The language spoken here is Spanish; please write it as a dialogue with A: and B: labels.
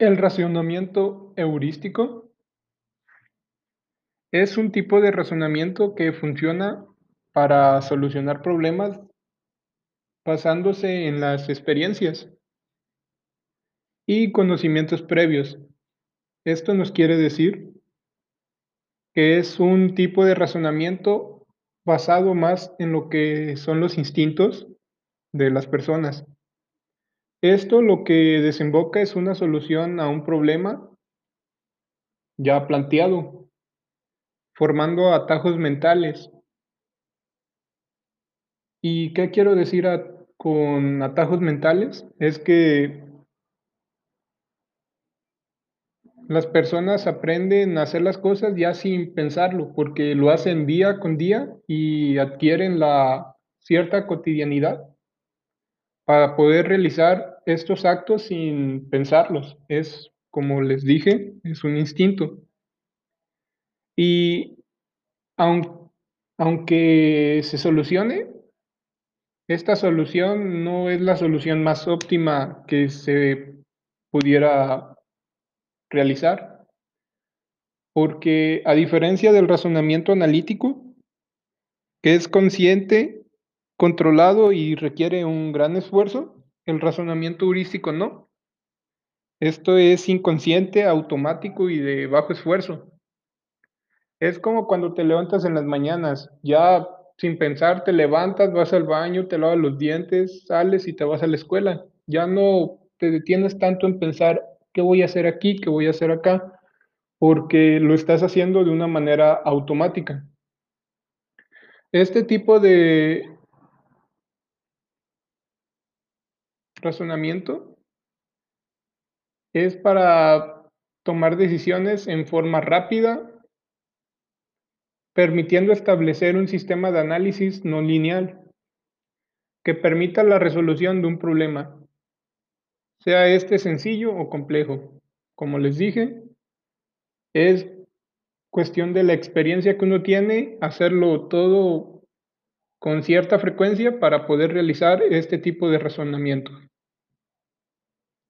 A: El razonamiento heurístico es un tipo de razonamiento que funciona para solucionar problemas basándose en las experiencias y conocimientos previos. Esto nos quiere decir que es un tipo de razonamiento basado más en lo que son los instintos de las personas. Esto lo que desemboca es una solución a un problema ya planteado, formando atajos mentales. ¿Y qué quiero decir con atajos mentales? Es que las personas aprenden a hacer las cosas ya sin pensarlo, porque lo hacen día con día y adquieren la cierta cotidianidad para poder realizar estos actos sin pensarlos. Es, como les dije, es un instinto. Y aunque se solucione, esta solución no es la solución más óptima que se pudiera realizar, porque a diferencia del razonamiento analítico, que es consciente controlado y requiere un gran esfuerzo, el razonamiento heurístico no. Esto es inconsciente, automático y de bajo esfuerzo. Es como cuando te levantas en las mañanas, ya sin pensar te levantas, vas al baño, te lavas los dientes, sales y te vas a la escuela. Ya no te detienes tanto en pensar qué voy a hacer aquí, qué voy a hacer acá, porque lo estás haciendo de una manera automática. Este tipo de razonamiento es para tomar decisiones en forma rápida, permitiendo establecer un sistema de análisis no lineal que permita la resolución de un problema, sea este sencillo o complejo. Como les dije, es cuestión de la experiencia que uno tiene, hacerlo todo con cierta frecuencia para poder realizar este tipo de razonamientos.